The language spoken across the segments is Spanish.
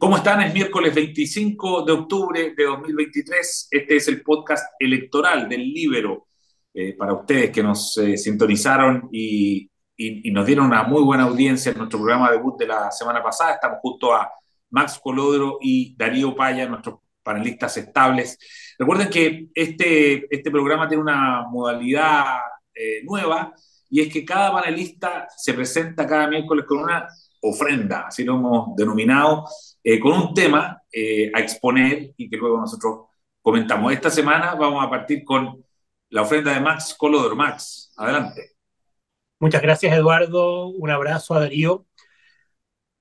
¿Cómo están? Es miércoles 25 de octubre de 2023. Este es el podcast electoral del Libero eh, para ustedes que nos eh, sintonizaron y, y, nos dieron una muy buena audiencia en nuestro programa debut de la semana pasada. Estamos junto a Max Colodro y Darío Paya, nuestros panelistas estables. Recuerden que este, este programa tiene una modalidad eh, nueva y es que cada panelista se presenta cada miércoles con una ofrenda, así lo hemos denominado, eh, con un tema eh, a exponer y que luego nosotros comentamos. Esta semana vamos a partir con la ofrenda de Max Colodor. Max, adelante. Muchas gracias, Eduardo. Un abrazo a Darío.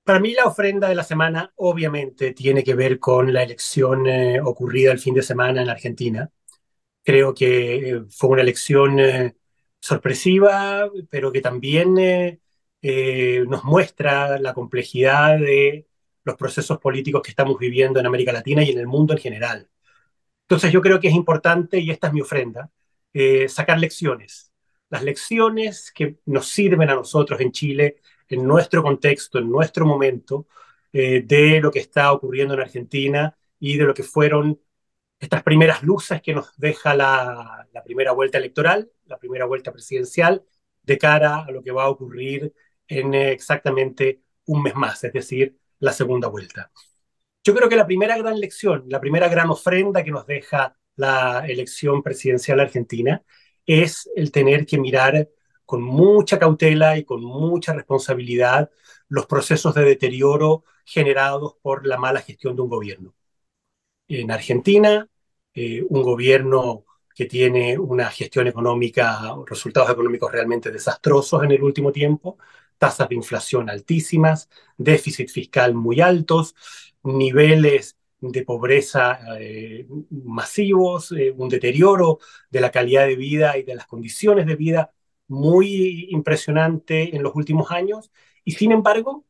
Para mí la ofrenda de la semana obviamente tiene que ver con la elección eh, ocurrida el fin de semana en Argentina. Creo que fue una elección sorpresiva, pero que también nos muestra la complejidad de los procesos políticos que estamos viviendo en América Latina y en el mundo en general. Entonces yo creo que es importante, y esta es mi ofrenda, eh, sacar lecciones. Las lecciones que nos sirven a nosotros en Chile, en nuestro contexto, en nuestro momento, eh, de lo que está ocurriendo en Argentina y de lo que fueron estas primeras luces que nos deja la primera vuelta electoral, la primera vuelta presidencial, de cara a lo que va a ocurrir en exactamente un mes más, es decir, la segunda vuelta. Yo creo que la primera gran lección, la primera gran ofrenda que nos deja la elección presidencial argentina es el tener que mirar con mucha cautela y con mucha responsabilidad los procesos de deterioro generados por la mala gestión de un gobierno. En Argentina, eh, un gobierno que tiene una gestión económica, resultados económicos realmente desastrosos en el último tiempo, tasas de inflación altísimas, déficit fiscal muy altos, niveles de pobreza eh, masivos, eh, un deterioro de la calidad de vida y de las condiciones de vida muy impresionante en los últimos años. Y sin embargo,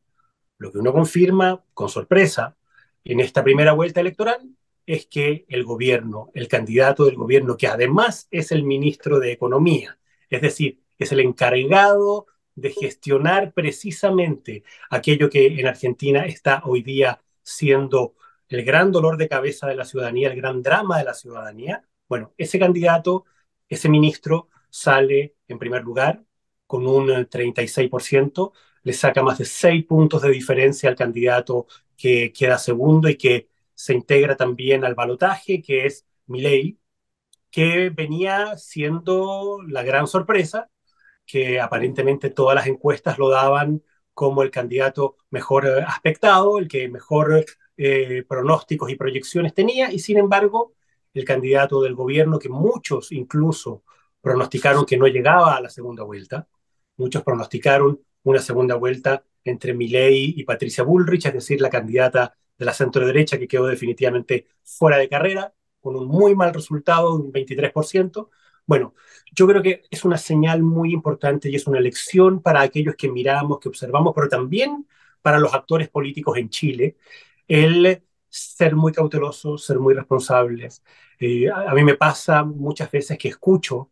lo que uno confirma con sorpresa en esta primera vuelta electoral es que el gobierno, el candidato del gobierno, que además es el ministro de Economía, es decir, es el encargado de gestionar precisamente aquello que en Argentina está hoy día siendo el gran dolor de cabeza de la ciudadanía, el gran drama de la ciudadanía, bueno, ese candidato, ese ministro sale en primer lugar con un 36%, le saca más de 6 puntos de diferencia al candidato que queda segundo y que se integra también al balotaje, que es Milei, que venía siendo la gran sorpresa que aparentemente todas las encuestas lo daban como el candidato mejor eh, aspectado, el que mejor eh, pronósticos y proyecciones tenía, y sin embargo, el candidato del gobierno que muchos incluso pronosticaron que no llegaba a la segunda vuelta, muchos pronosticaron una segunda vuelta entre Milei y Patricia Bullrich, es decir, la candidata de la centro derecha que quedó definitivamente fuera de carrera, con un muy mal resultado un 23%, bueno, yo creo que es una señal muy importante y es una lección para aquellos que miramos, que observamos, pero también para los actores políticos en Chile, el ser muy cautelosos, ser muy responsables. Eh, a, mí me pasa muchas veces que escucho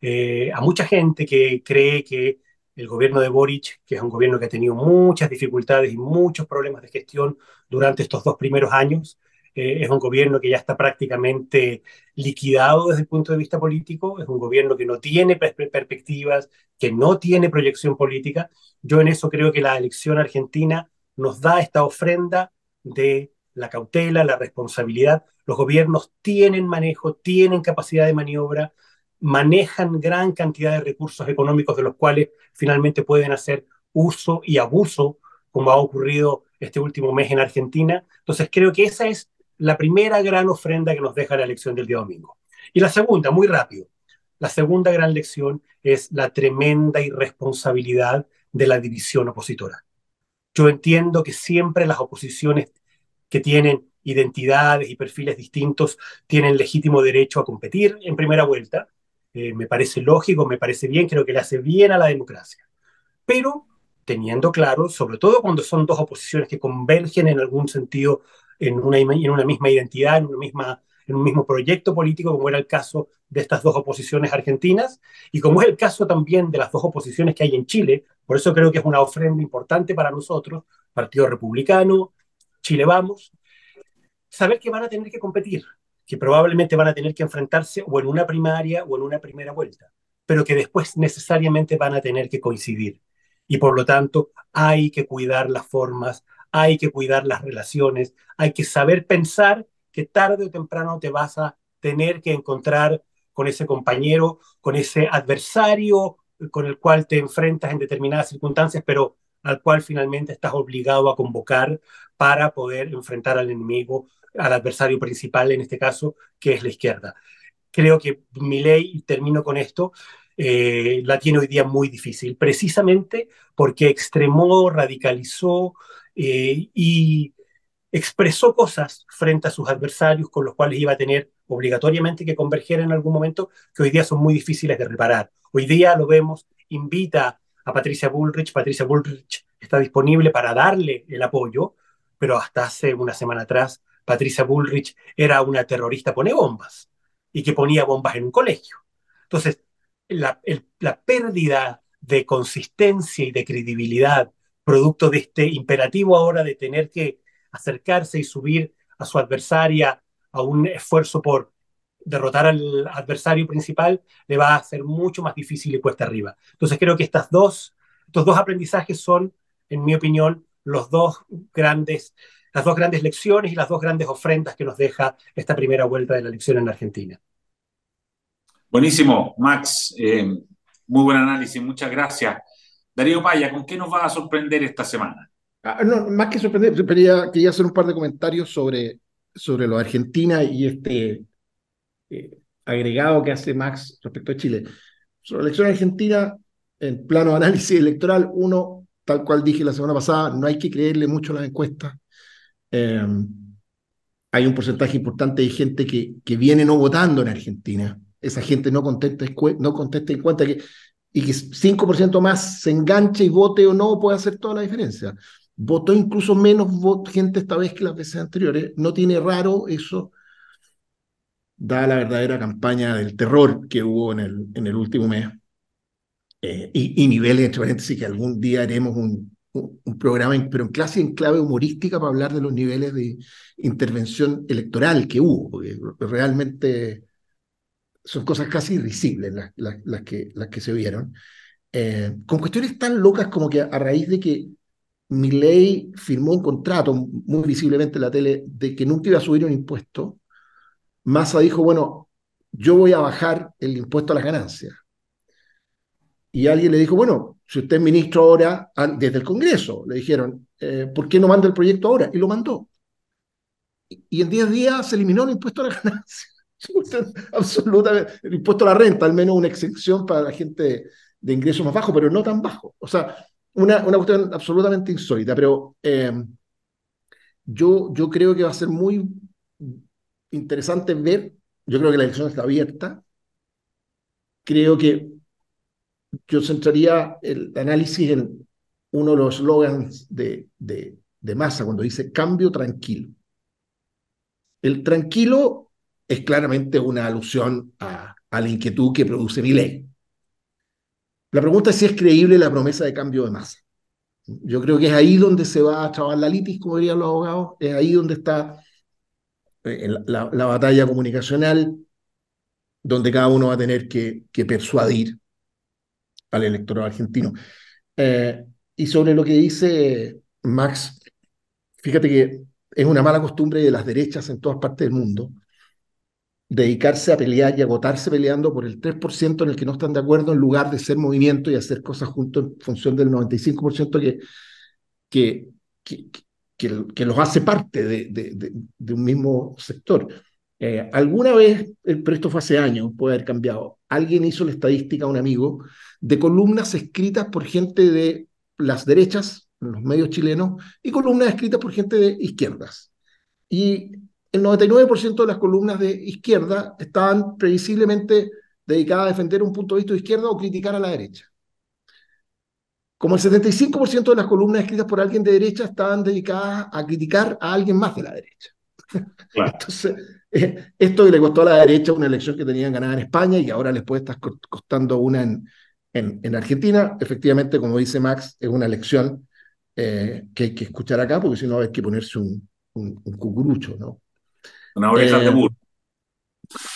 eh, a mucha gente que cree que el gobierno de Boric, que es un gobierno que ha tenido muchas dificultades y muchos problemas de gestión durante estos dos primeros años, eh, es un gobierno que ya está prácticamente liquidado desde el punto de vista político, es un gobierno que no tiene perspectivas, que no tiene proyección política. Yo en eso creo que la elección argentina nos da esta ofrenda de la cautela, la responsabilidad. Los gobiernos tienen manejo, tienen capacidad de maniobra, manejan gran cantidad de recursos económicos de los cuales finalmente pueden hacer uso y abuso, como ha ocurrido este último mes en Argentina. Entonces creo que esa es la primera gran ofrenda que nos deja la elección del día domingo. Y la segunda, muy rápido, la segunda gran lección es la tremenda irresponsabilidad de la división opositora. Yo entiendo que siempre las oposiciones que tienen identidades y perfiles distintos tienen legítimo derecho a competir en primera vuelta. Eh, me parece lógico, me parece bien, creo que le hace bien a la democracia. Pero teniendo claro, sobre todo cuando son dos oposiciones que convergen en algún sentido en una, en una misma identidad, en, una misma, en un mismo proyecto político, como era el caso de estas dos oposiciones argentinas, y como es el caso también de las dos oposiciones que hay en Chile. Por eso creo que es una ofrenda importante para nosotros, Partido Republicano, Chile Vamos, saber que van a tener que competir, que probablemente van a tener que enfrentarse o en una primaria o en una primera vuelta, pero que después necesariamente van a tener que coincidir. Y por lo tanto, hay que cuidar las formas, hay que cuidar las relaciones, hay que saber pensar que tarde o temprano te vas a tener que encontrar con ese compañero, con ese adversario con el cual te enfrentas en determinadas circunstancias, pero al cual finalmente estás obligado a convocar para poder enfrentar al enemigo, al adversario principal en este caso, que es la izquierda. Creo que mi ley, y termino con esto, eh, la tiene hoy día muy difícil, precisamente porque extremó, radicalizó eh, y expresó cosas frente a sus adversarios con los cuales iba a tener obligatoriamente que converger en algún momento, que hoy día son muy difíciles de reparar. Hoy día lo vemos, invita a Patricia Bullrich, Patricia Bullrich está disponible para darle el apoyo, pero hasta hace una semana atrás Patricia Bullrich era una terrorista pone bombas y que ponía bombas en un colegio. Entonces, la, la pérdida de consistencia y de credibilidad producto de este imperativo ahora de tener que acercarse y subir a su adversaria a un esfuerzo por derrotar al adversario principal, le va a ser mucho más difícil y cuesta arriba. Entonces creo que estas dos, estos dos aprendizajes son, en mi opinión, los dos grandes, las dos grandes lecciones y las dos grandes ofrendas que nos deja esta primera vuelta de la elección en Argentina. Buenísimo, Max. Eh, muy buen análisis, muchas gracias. Darío Paya, ¿con qué nos va a sorprender esta semana? Ah, no, más que sorprender, quería, quería, hacer un par de comentarios sobre, sobre lo de Argentina y este eh, agregado que hace Max respecto a Chile. Sobre la elección argentina, en plano de análisis electoral, uno, tal cual dije la semana pasada, no hay que creerle mucho a las encuestas. Em, hay un porcentaje importante de gente que, que viene no votando en Argentina. Esa gente no contesta, no contesta en cuenta que, y que 5% más se enganche y vote o no puede hacer toda la diferencia. Votó incluso menos gente esta vez que las veces anteriores. No tiene raro eso da la verdadera campaña del terror que hubo en el, en el último mes. Eh, y, niveles, entre paréntesis, que algún día haremos un, un, programa, pero en clase en clave humorística para hablar de los niveles de intervención electoral que hubo, porque realmente son cosas casi irrisibles las, que, se vieron. Eh, con cuestiones tan locas como que a raíz de que ley firmó un contrato muy visiblemente en la tele de que nunca iba a subir un impuesto, Massa dijo, bueno, yo voy a bajar el impuesto a las ganancias. Y alguien le dijo, bueno, si usted es ministro ahora, desde el Congreso, le dijeron, eh, ¿por qué no manda el proyecto ahora? Y lo mandó. Y, en 10 días se eliminó el impuesto a las ganancias. Absolutamente. El impuesto a la renta, al menos una exención para la gente de ingresos más bajos, pero no tan bajo. O sea, una, una cuestión absolutamente insólita. Pero eh, yo, yo creo que va a ser muy interesante ver, yo creo que la elección está abierta, creo que yo centraría el análisis en uno de los slogans de, de, de Massa cuando dice cambio tranquilo. El tranquilo es claramente una alusión a, la inquietud que produce mi ley. La pregunta es si es creíble la promesa de cambio de masa. Yo creo que es ahí donde se va a trabar la litis, como dirían los abogados, es ahí donde está eh, la, la, batalla comunicacional, donde cada uno va a tener que, que persuadir al electorado argentino. Eh, y sobre lo que dice Max, fíjate que es una mala costumbre de las derechas en todas partes del mundo dedicarse a pelear y agotarse peleando por el 3% en el que no están de acuerdo en lugar de ser movimiento y hacer cosas juntos en función del 95% que, que, que, que, los hace parte de, de, un mismo sector. Eh, alguna vez, pero esto fue hace años, puede haber cambiado, alguien hizo la estadística, un amigo, de columnas escritas por gente de las derechas, los medios chilenos, y columnas escritas por gente de izquierdas. Y el 99% de las columnas de izquierda estaban previsiblemente dedicadas a defender un punto de vista de izquierda o criticar a la derecha como el 75% de las columnas escritas por alguien de derecha estaban dedicadas a criticar a alguien más de la derecha. Entonces, eh, esto que le costó a la derecha una elección que tenían ganada en España y ahora les puede estar costando una en, en, Argentina, efectivamente, como dice Max, es una elección eh, que hay que escuchar acá, porque si no hay que ponerse un, un, cucurucho, ¿no? Una oreja de eh, burro.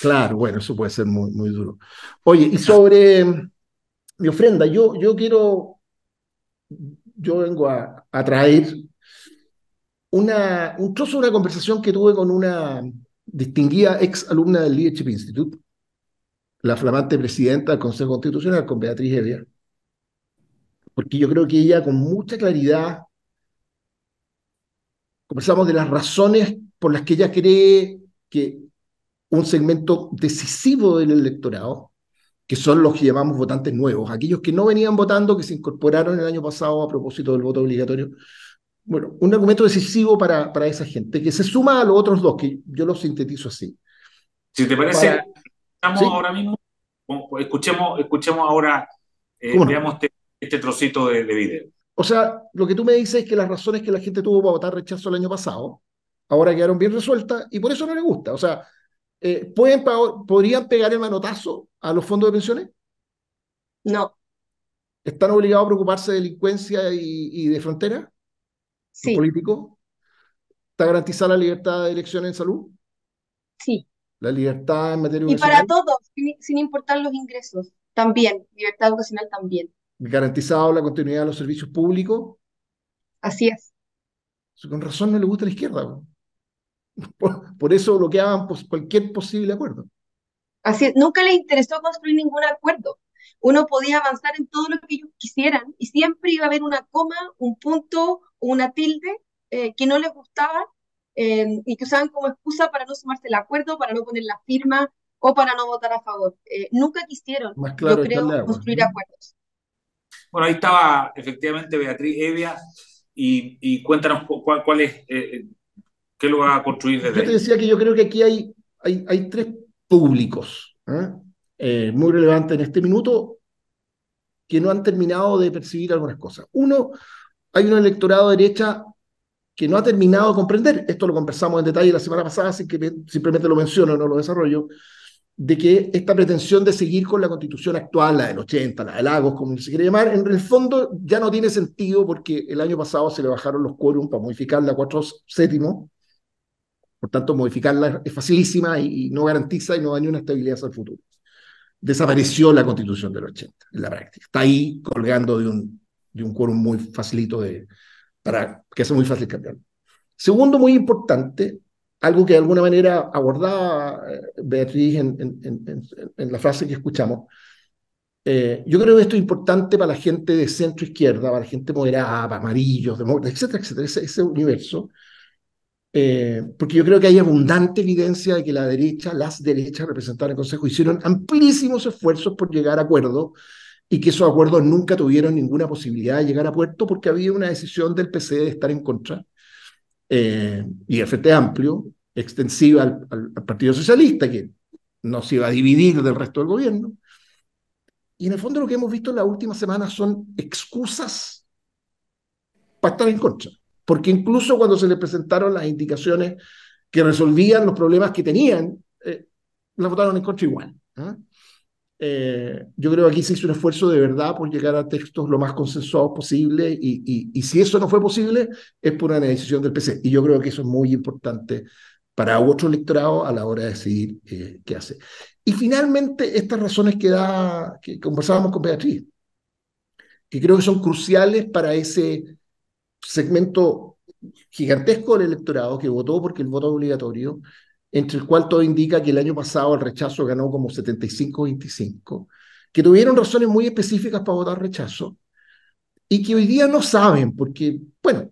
Claro, bueno, eso puede ser muy, muy duro. Oye, y sobre mi ofrenda, yo, yo quiero, yo vengo a, a traer una, un trozo de una conversación que tuve con una distinguida ex alumna del Leadership Institute, la flamante presidenta del Consejo Constitucional, con Beatriz Evia, porque yo creo que ella con mucha claridad conversamos de las razones por las que ella cree que un segmento decisivo del electorado, que son los que llamamos votantes nuevos, aquellos que no venían votando, que se incorporaron el año pasado a propósito del voto obligatorio, bueno, un argumento decisivo para, para esa gente, que se suma a los otros dos, que yo lo sintetizo así. Si te parece, estamos ahora mismo, escuchemos, escuchemos ahora, eh, veamos este, este, trocito de, video. O sea, lo que tú me dices es que las razones que la gente tuvo para votar rechazo el año pasado, ahora quedaron bien resueltas y por eso no le gusta. O sea, eh, ¿pueden, ¿podrían pegar el manotazo a los fondos de pensiones? No. ¿Están obligados a preocuparse de delincuencia y, y de frontera? sí. político? ¿Está garantizada la libertad de elección en salud? Sí. ¿La libertad en materia Y para todos, sin, importar los ingresos, también. Libertad educacional también. ¿Garantizado la continuidad de los servicios públicos? Así es. Con razón no le gusta la izquierda. Por, eso bloqueaban cualquier posible acuerdo. Así es. Nunca les interesó construir ningún acuerdo uno podía avanzar en todo lo que ellos quisieran y siempre iba a haber una coma, un punto o una tilde eh, que no les gustaba eh, y que usaban como excusa para no sumarse el acuerdo, para no poner la firma o para no votar a favor. Eh, nunca quisieron, yo creo, construir acuerdos. Bueno, ahí estaba efectivamente Beatriz Evia y, y cuéntanos cuál, cuál es, qué lo va a construir desde Yo te decía que yo creo que aquí hay, hay, hay tres públicos. Eh, muy relevante en este minuto que no han terminado de percibir algunas cosas. Uno, hay un electorado de derecha que no ha terminado de comprender, esto lo conversamos en detalle la semana pasada, así que simplemente lo menciono, no lo desarrollo, de que esta pretensión de seguir con la constitución actual, la del 80, la de Lagos, como se quiere llamar, en el fondo ya no tiene sentido porque el año pasado se le bajaron los quórum para modificarla a cuatro séptimos, por tanto modificarla es facilísima y, no garantiza y no daña una estabilidad hacia el futuro desapareció la constitución del 80 en la práctica. Está ahí colgando de un, de un quórum muy facilito de, para que sea muy fácil cambiar. Segundo, muy importante, algo que de alguna manera abordaba eh, Beatriz en, en, en, la frase que escuchamos, eh, yo creo que esto es importante para la gente de centro izquierda, para la gente moderada, para amarillos, demócratas, etcétera, etcétera, ese, ese universo, eh, porque yo creo que hay abundante evidencia de que la derecha, las derechas representadas en el Consejo, hicieron amplísimos esfuerzos por llegar a acuerdos y que esos acuerdos nunca tuvieron ninguna posibilidad de llegar a puerto porque había una decisión del PC de estar en contra eh, y el Frente Amplio, extensiva al, al, Partido Socialista, que no se iba a dividir del resto del gobierno. Y en el fondo lo que hemos visto en las últimas semanas son excusas para estar en contra porque incluso cuando se les presentaron las indicaciones que resolvían los problemas que tenían, eh, las votaron en contra igual. ¿ah? Eh, yo creo que aquí se hizo un esfuerzo de verdad por llegar a textos lo más consensuados posible y, y, si eso no fue posible es por una decisión del PC. Y yo creo que eso es muy importante para otro electorado a la hora de decidir eh, qué hace. Y finalmente, estas razones que da, que conversábamos con Beatriz, que creo que son cruciales para ese segmento gigantesco del electorado que votó porque el voto es obligatorio, entre el cual todo indica que el año pasado el rechazo ganó como 75-25, que tuvieron razones muy específicas para votar rechazo y que hoy día no saben, porque, bueno,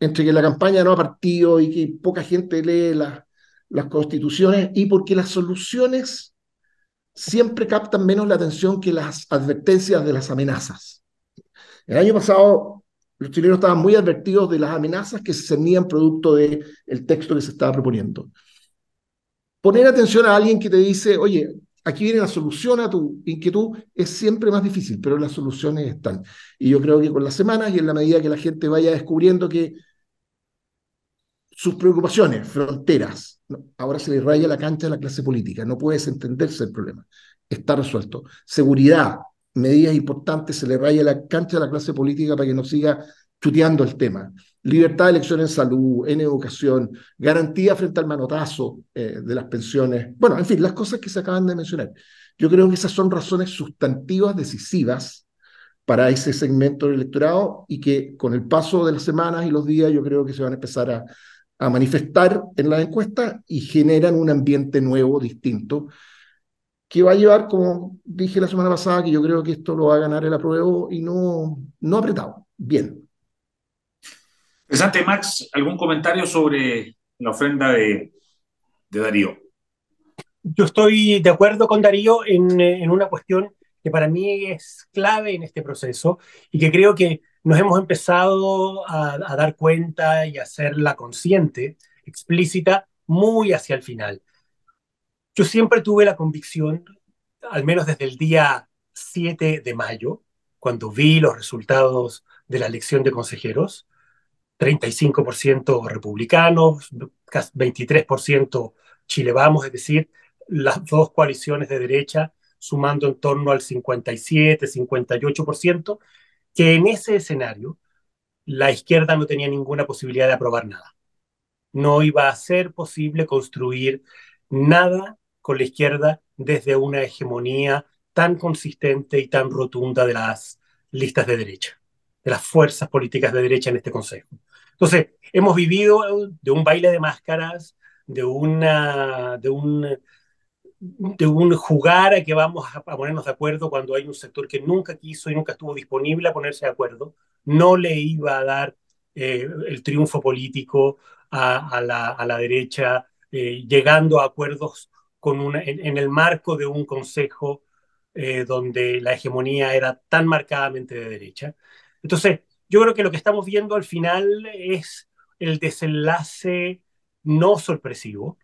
entre que la campaña no ha partido y que poca gente lee las, las constituciones y porque las soluciones siempre captan menos la atención que las advertencias de las amenazas. El año pasado los chilenos estaban muy advertidos de las amenazas que se cernían producto del el texto que se estaba proponiendo. Poner atención a alguien que te dice, oye, aquí viene la solución a tu inquietud, es siempre más difícil, pero las soluciones están. Y yo creo que con las semanas y en la medida que la gente vaya descubriendo que sus preocupaciones, fronteras, ahora se le raya la cancha a la clase política, no puedes entenderse el problema, está resuelto. Seguridad, medidas importantes, se le raya la cancha a la clase política para que no siga chuteando el tema. Libertad de elección en salud, en educación, garantía frente al manotazo eh, de las pensiones. Bueno, en fin, las cosas que se acaban de mencionar. Yo creo que esas son razones sustantivas decisivas para ese segmento del electorado y que con el paso de las semanas y los días yo creo que se van a empezar a, a manifestar en la encuesta y generan un ambiente nuevo, distinto, que va a llevar, como dije la semana pasada, que yo creo que esto lo va a ganar el apruebo y no, no apretado. Bien. Interesante, Max. ¿Algún comentario sobre la ofrenda de, de Darío? Yo estoy de acuerdo con Darío en, en una cuestión que para mí es clave en este proceso y que creo que nos hemos empezado a, a, dar cuenta y a hacerla consciente, explícita, muy hacia el final. Yo siempre tuve la convicción, al menos desde el día 7 de mayo, cuando vi los resultados de la elección de consejeros, 35% republicanos, 23% Chile Vamos, es decir, las dos coaliciones de derecha sumando en torno al 57, 58%, que en ese escenario la izquierda no tenía ninguna posibilidad de aprobar nada. No iba a ser posible construir nada con la izquierda desde una hegemonía tan consistente y tan rotunda de las listas de derecha, de las fuerzas políticas de derecha en este Consejo. Entonces, hemos vivido de un baile de máscaras, de, una, de, un, de un jugar a que vamos a, ponernos de acuerdo cuando hay un sector que nunca quiso y nunca estuvo disponible a ponerse de acuerdo, no le iba a dar eh, el triunfo político a, a, la, a la, derecha, eh, llegando a acuerdos con una, en, el marco de un consejo eh, donde la hegemonía era tan marcadamente de derecha. Entonces, yo creo que lo que estamos viendo al final es el desenlace no sorpresivo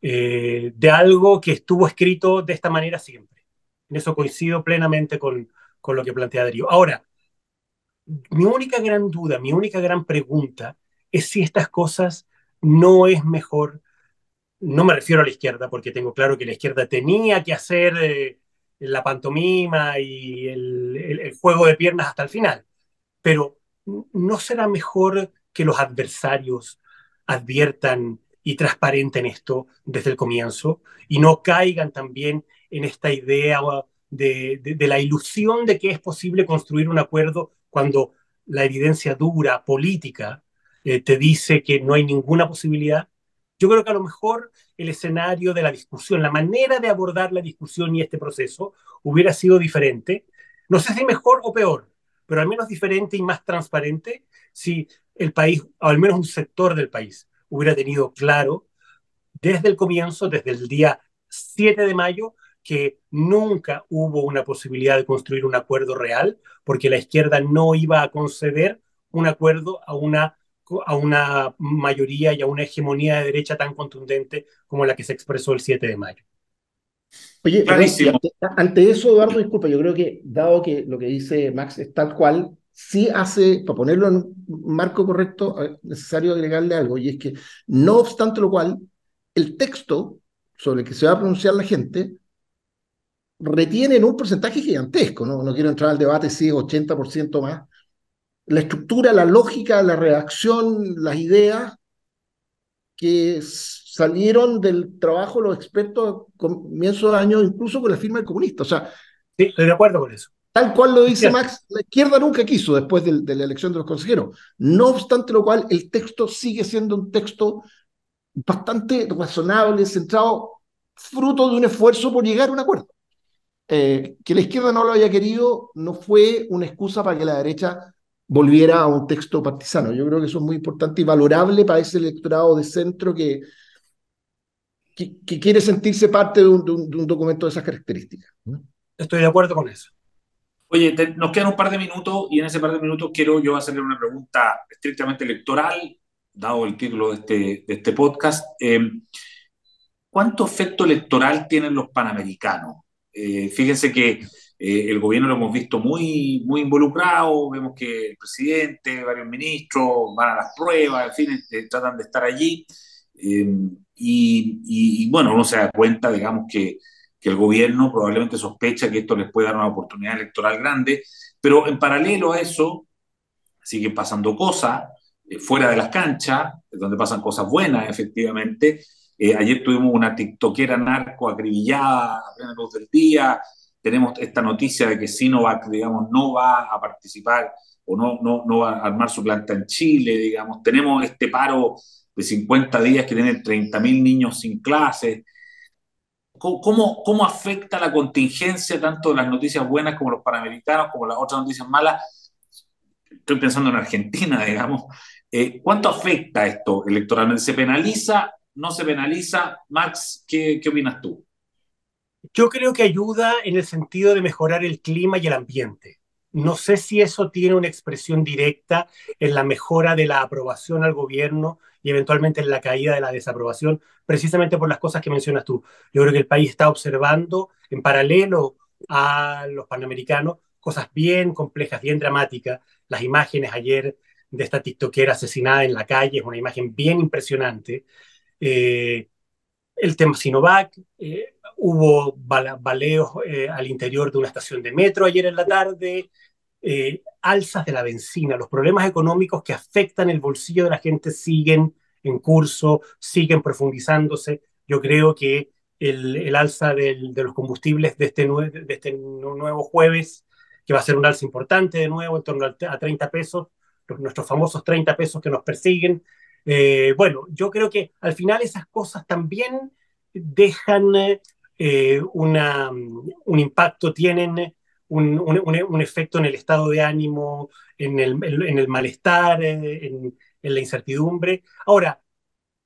eh, de algo que estuvo escrito de esta manera siempre. En eso coincido plenamente con, con lo que plantea Darío. Ahora, mi única gran duda, mi única gran pregunta es si estas cosas no es mejor, no me refiero a la izquierda, porque tengo claro que la izquierda tenía que hacer eh, la pantomima y el, juego de piernas hasta el final, pero ¿no será mejor que los adversarios adviertan y transparenten esto desde el comienzo y no caigan también en esta idea de, de, de, la ilusión de que es posible construir un acuerdo cuando la evidencia dura, política, eh, te dice que no hay ninguna posibilidad. Yo creo que a lo mejor el escenario de la discusión, la manera de abordar la discusión y este proceso hubiera sido diferente. No sé si mejor o peor, pero al menos diferente y más transparente si el país, o al menos un sector del país, hubiera tenido claro desde el comienzo, desde el día 7 de mayo, que nunca hubo una posibilidad de construir un acuerdo real, porque la izquierda no iba a conceder un acuerdo a una, a una mayoría y a una hegemonía de derecha tan contundente como la que se expresó el 7 de mayo. Oye, ante, ante, eso, Eduardo, disculpa, yo creo que, dado que lo que dice Max es tal cual, sí hace, para ponerlo en un marco correcto, es necesario agregarle algo, y es que, no obstante lo cual, el texto sobre el que se va a pronunciar la gente retiene en un porcentaje gigantesco, no, no quiero entrar al debate si es 80% más, la estructura, la lógica, la redacción, las ideas que salieron del trabajo de los expertos a comienzo de año, incluso con la firma del comunista. O sea, sí, estoy de acuerdo con eso. Tal cual lo dice Max, la izquierda nunca quiso después de, de, la elección de los consejeros. No obstante lo cual, el texto sigue siendo un texto bastante razonable, centrado, fruto de un esfuerzo por llegar a un acuerdo. Eh, que la izquierda no lo haya querido no fue una excusa para que la derecha volviera a un texto partisano. Yo creo que eso es muy importante y valorable para ese electorado de centro que, que, que quiere sentirse parte de un, de, un, de un, documento de esas características. Estoy de acuerdo con eso. Oye, te, nos quedan un par de minutos y en ese par de minutos quiero yo hacerle una pregunta estrictamente electoral, dado el título de este, de este podcast. Eh, ¿Cuánto efecto electoral tienen los panamericanos? Eh, fíjense que eh, el gobierno lo hemos visto muy, muy involucrado, vemos que el presidente, varios ministros van a las pruebas, en fin, eh, tratan de estar allí. Y, y, y, bueno, uno se da cuenta, digamos, que que el gobierno probablemente sospecha que esto les puede dar una oportunidad electoral grande, pero en paralelo a eso siguen pasando cosas eh, fuera de las canchas, donde pasan cosas buenas, efectivamente. Eh, ayer tuvimos una tiktokera narco acribillada a plena luz del día. Tenemos esta noticia de que Sinovac, digamos, no va a participar o no, no, no va a armar su planta en Chile, digamos. Tenemos este paro de 50 días que tiene 30.000 niños sin clases. ¿Cómo, ¿Cómo afecta la contingencia tanto de las noticias buenas como los panamericanos, como las otras noticias malas? Estoy pensando en Argentina, digamos. Eh, ¿Cuánto afecta esto electoralmente? ¿Se penaliza? ¿No se penaliza? Max, ¿qué, qué opinas tú? Yo creo que ayuda en el sentido de mejorar el clima y el ambiente. No sé si eso tiene una expresión directa en la mejora de la aprobación al gobierno y eventualmente en la caída de la desaprobación, precisamente por las cosas que mencionas tú. Yo creo que el país está observando en paralelo a los panamericanos cosas bien complejas, bien dramáticas. Las imágenes ayer de esta tiktokera asesinada en la calle es una imagen bien impresionante. Eh, el tema Sinovac, eh, hubo baleos eh, al interior de una estación de metro ayer en la tarde, eh, alzas de la benzina, los problemas económicos que afectan el bolsillo de la gente siguen en curso, siguen profundizándose. Yo creo que el, alza de los combustibles de este, este nuevo jueves, que va a ser un alza importante de nuevo, en torno a 30 pesos, nuestros famosos 30 pesos que nos persiguen. Eh, bueno, yo creo que al final esas cosas también dejan eh, una, un impacto, tienen un, efecto en el estado de ánimo, en el, malestar, eh, en, la incertidumbre. Ahora,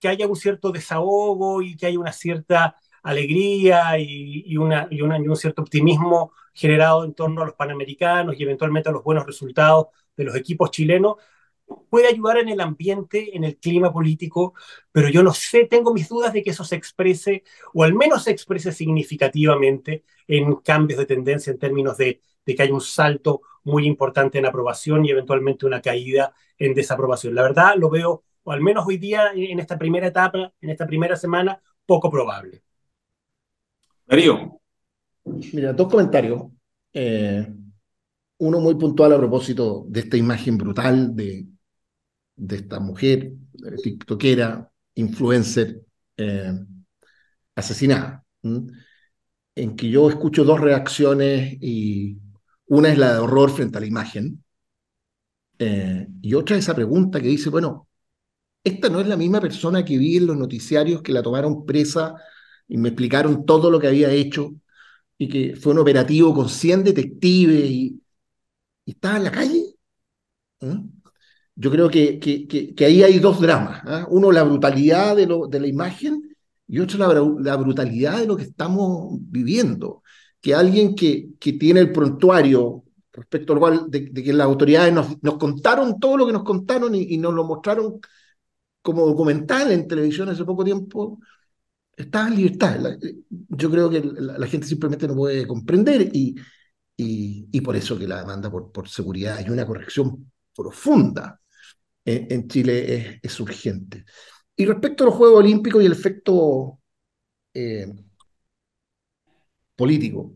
que haya un cierto desahogo y que haya una cierta alegría y, y un cierto optimismo generado en torno a los panamericanos y eventualmente a los buenos resultados de los equipos chilenos, puede ayudar en el ambiente, en el clima político, pero yo no sé, tengo mis dudas de que eso se exprese, o al menos se exprese significativamente en cambios de tendencia en términos de, de que hay un salto muy importante en aprobación y eventualmente una caída en desaprobación. La verdad lo veo, o al menos hoy día, en esta primera etapa, en esta primera semana, poco probable. Darío. Mira, dos comentarios. Eh, uno muy puntual a propósito de esta imagen brutal de de esta mujer, eh, tiktokera, influencer, eh, asesinada, en que yo escucho dos reacciones y una es la de horror frente a la imagen eh, y otra es esa pregunta que dice, bueno, esta no es la misma persona que vi en los noticiarios que la tomaron presa y me explicaron todo lo que había hecho y que fue un operativo con 100 detectives y, estaba en la calle. Yo creo que, que, que, ahí hay dos dramas. ¿ah? Uno, la brutalidad de, lo, de la imagen y otro, la, la, brutalidad de lo que estamos viviendo. Que alguien que, que tiene el prontuario respecto al cual de, que las autoridades nos, nos, contaron todo lo que nos contaron y, y, nos lo mostraron como documental en televisión hace poco tiempo, está en libertad. yo creo que la, la, gente simplemente no puede comprender y, y, y por eso que la demanda por, por seguridad hay una corrección profunda en, Chile es, urgente. Y respecto a los Juegos Olímpicos y el efecto eh, político,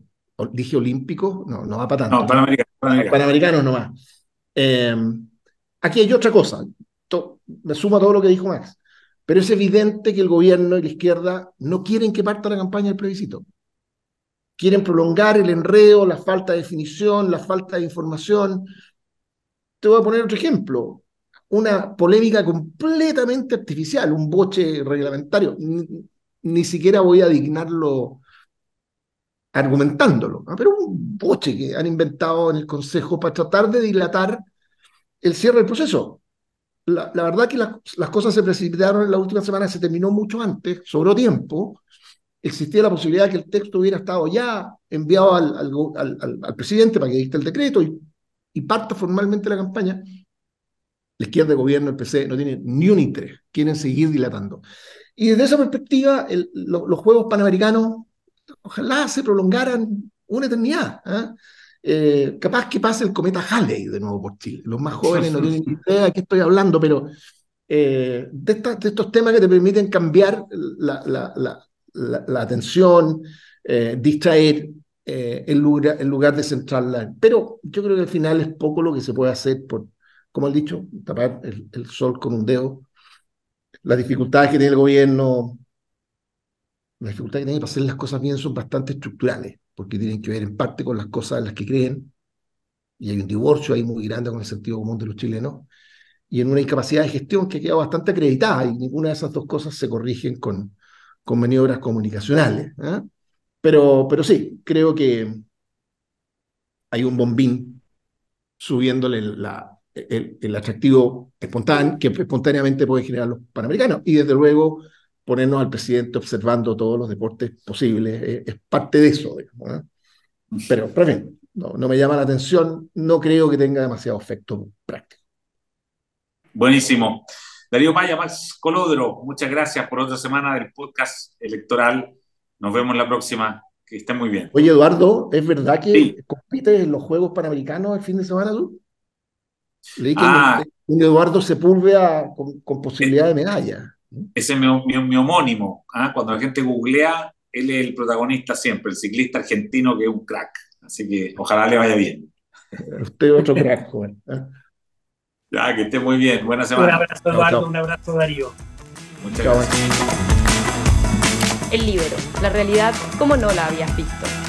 dije olímpico, no, no va para tanto. No, panamericano. Panamericano, no va. Eh, aquí hay otra cosa, me sumo a todo lo que dijo Max, pero es evidente que el gobierno y la izquierda no quieren que parta la campaña del plebiscito. Quieren prolongar el enredo, la falta de definición, la falta de información. Te voy a poner otro ejemplo una polémica completamente artificial, un boche reglamentario. Ni, siquiera voy a dignarlo argumentándolo, pero un boche que han inventado en el Consejo para tratar de dilatar el cierre del proceso. La, la verdad que las cosas se precipitaron en la última semana, se terminó mucho antes, sobró tiempo, existía la posibilidad de que el texto hubiera estado ya enviado al presidente para que dicte el decreto y, y parta formalmente la campaña, la izquierda de gobierno, el PC, no tiene ni un interés, quieren seguir dilatando. Y desde esa perspectiva, el, lo, los Juegos Panamericanos ojalá se prolongaran una eternidad. ¿eh? Eh, capaz que pase el cometa Halley de nuevo por Chile. Los más jóvenes no tienen idea de qué estoy hablando, pero eh, de, esta, de, estos temas que te permiten cambiar la, la, la, la atención, distraer, en lugar, en, lugar, de centrarla. Pero yo creo que al final es poco lo que se puede hacer por como han dicho, tapar el, sol con un dedo. Las dificultades que tiene el gobierno, las dificultades que tiene para hacer las cosas bien son bastante estructurales, porque tienen que ver en parte con las cosas en las que creen, y hay un divorcio ahí muy grande con el sentido común de los chilenos, y en una incapacidad de gestión que ha quedado bastante acreditada, y ninguna de esas dos cosas se corrigen con, con maniobras comunicacionales. ¿eh? Pero, pero sí, creo que hay un bombín subiéndole la, el, el, atractivo espontáneo, que espontáneamente puede generar los panamericanos. Y desde luego ponernos al presidente observando todos los deportes posibles es, es parte de eso. Digamos, ¿eh? Pero, pero en fin, no, no me llama la atención, no creo que tenga demasiado efecto práctico. Buenísimo. Darío Maya, Max Colodro, muchas gracias por otra semana del podcast electoral. Nos vemos la próxima. Que estén muy bien. Oye, Eduardo, ¿es verdad que sí. compites en los Juegos Panamericanos el fin de semana tú? Leí que ah, Eduardo Sepúlveda con, con posibilidad de medalla. Ese es mi, mi, mi homónimo. ¿ah? Cuando la gente googlea, él es el protagonista siempre, el ciclista argentino que es un crack. Así que ojalá le vaya bien. Usted es otro crack, joven. ¿eh? Ya, que esté muy bien. Buena semana. Un abrazo, Eduardo. Chao, chao. Un abrazo, Darío. Muchas chao, gracias. El libro, la realidad como no la habías visto.